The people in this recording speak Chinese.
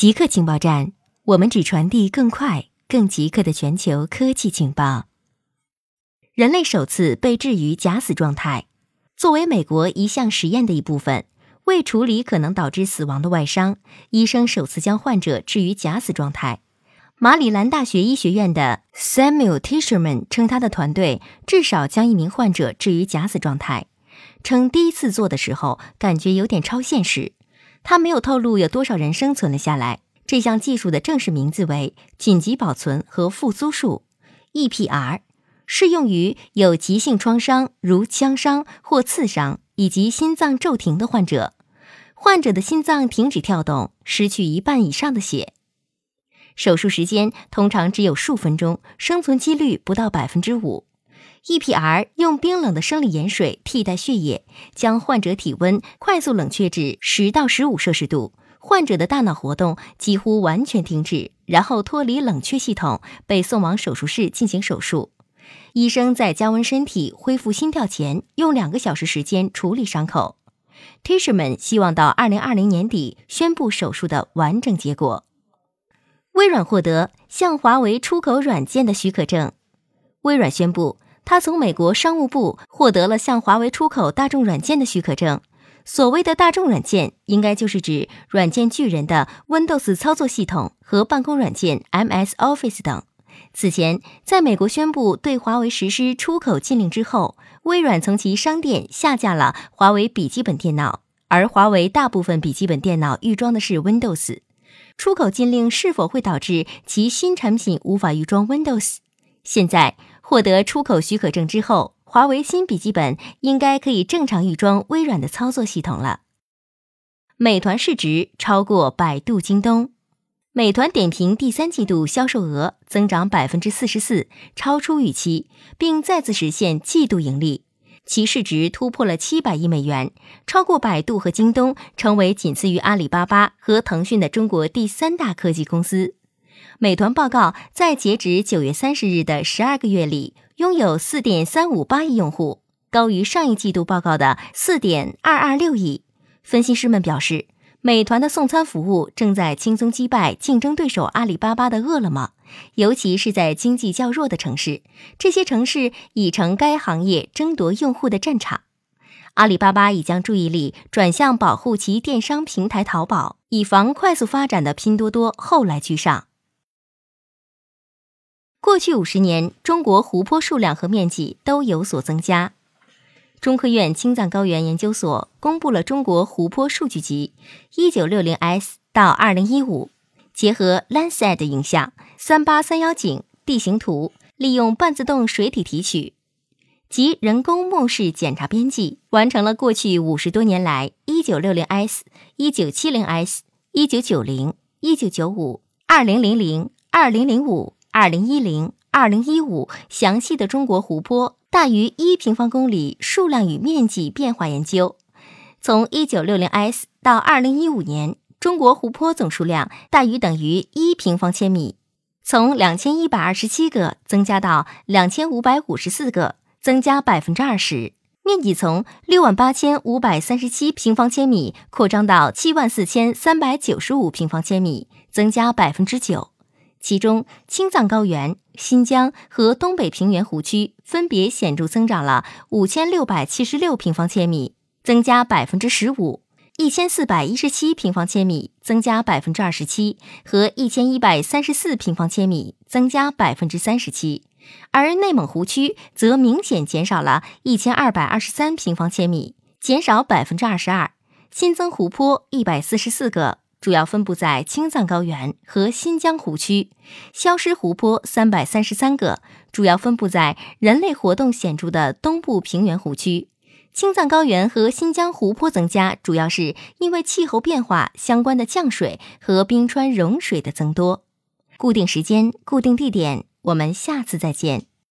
极客情报站，我们只传递更快、更极客的全球科技情报。人类首次被置于假死状态，作为美国一项实验的一部分，为处理可能导致死亡的外伤，医生首次将患者置于假死状态。马里兰大学医学院的 Samuel Tisherman 称，他的团队至少将一名患者置于假死状态，称第一次做的时候感觉有点超现实。他没有透露有多少人生存了下来。这项技术的正式名字为紧急保存和复苏术 （EPR），适用于有急性创伤如枪伤或刺伤以及心脏骤停的患者。患者的心脏停止跳动，失去一半以上的血。手术时间通常只有数分钟，生存几率不到百分之五。EPR 用冰冷的生理盐水替代血液，将患者体温快速冷却至十到十五摄氏度，患者的大脑活动几乎完全停止，然后脱离冷却系统，被送往手术室进行手术。医生在加温身体、恢复心跳前，用两个小时时间处理伤口。Tisherman 希望到二零二零年底宣布手术的完整结果。微软获得向华为出口软件的许可证。微软宣布。他从美国商务部获得了向华为出口大众软件的许可证。所谓的大众软件，应该就是指软件巨人的 Windows 操作系统和办公软件 MS Office 等。此前，在美国宣布对华为实施出口禁令之后，微软从其商店下架了华为笔记本电脑，而华为大部分笔记本电脑预装的是 Windows。出口禁令是否会导致其新产品无法预装 Windows？现在。获得出口许可证之后，华为新笔记本应该可以正常预装微软的操作系统了。美团市值超过百度、京东。美团点评第三季度销售额增长百分之四十四，超出预期，并再次实现季度盈利。其市值突破了七百亿美元，超过百度和京东，成为仅次于阿里巴巴和腾讯的中国第三大科技公司。美团报告，在截止九月三十日的十二个月里，拥有四点三五八亿用户，高于上一季度报告的四点二二六亿。分析师们表示，美团的送餐服务正在轻松击败竞争对手阿里巴巴的饿了么，尤其是在经济较弱的城市，这些城市已成该行业争夺用户的战场。阿里巴巴已将注意力转向保护其电商平台淘宝，以防快速发展的拼多多后来居上。过去五十年，中国湖泊数量和面积都有所增加。中科院青藏高原研究所公布了中国湖泊数据集（一九六零 S 到二零一五），结合 Landsat 影像、三八三幺景地形图，利用半自动水体提取及人工目视检查编辑，完成了过去五十多年来一九六零 S、一九七零 S、一九九零、一九九五、二零零零、二零零五。二零一零、二零一五详细的中国湖泊大于一平方公里数量与面积变化研究。从一九六零 S 到二零一五年，中国湖泊总数量大于等于一平方千米，从两千一百二十七个增加到两千五百五十四个，增加百分之二十；面积从六万八千五百三十七平方千米扩张到七万四千三百九十五平方千米，增加百分之九。其中，青藏高原、新疆和东北平原湖区分别显著增长了五千六百七十六平方千米，增加百分之十五；一千四百一十七平方千米，增加百分之二十七；和一千一百三十四平方千米，增加百分之三十七。而内蒙湖区则明显减少了一千二百二十三平方千米，减少百分之二十二，新增湖泊一百四十四个。主要分布在青藏高原和新疆湖区，消失湖泊三百三十三个，主要分布在人类活动显著的东部平原湖区。青藏高原和新疆湖泊增加，主要是因为气候变化相关的降水和冰川融水的增多。固定时间，固定地点，我们下次再见。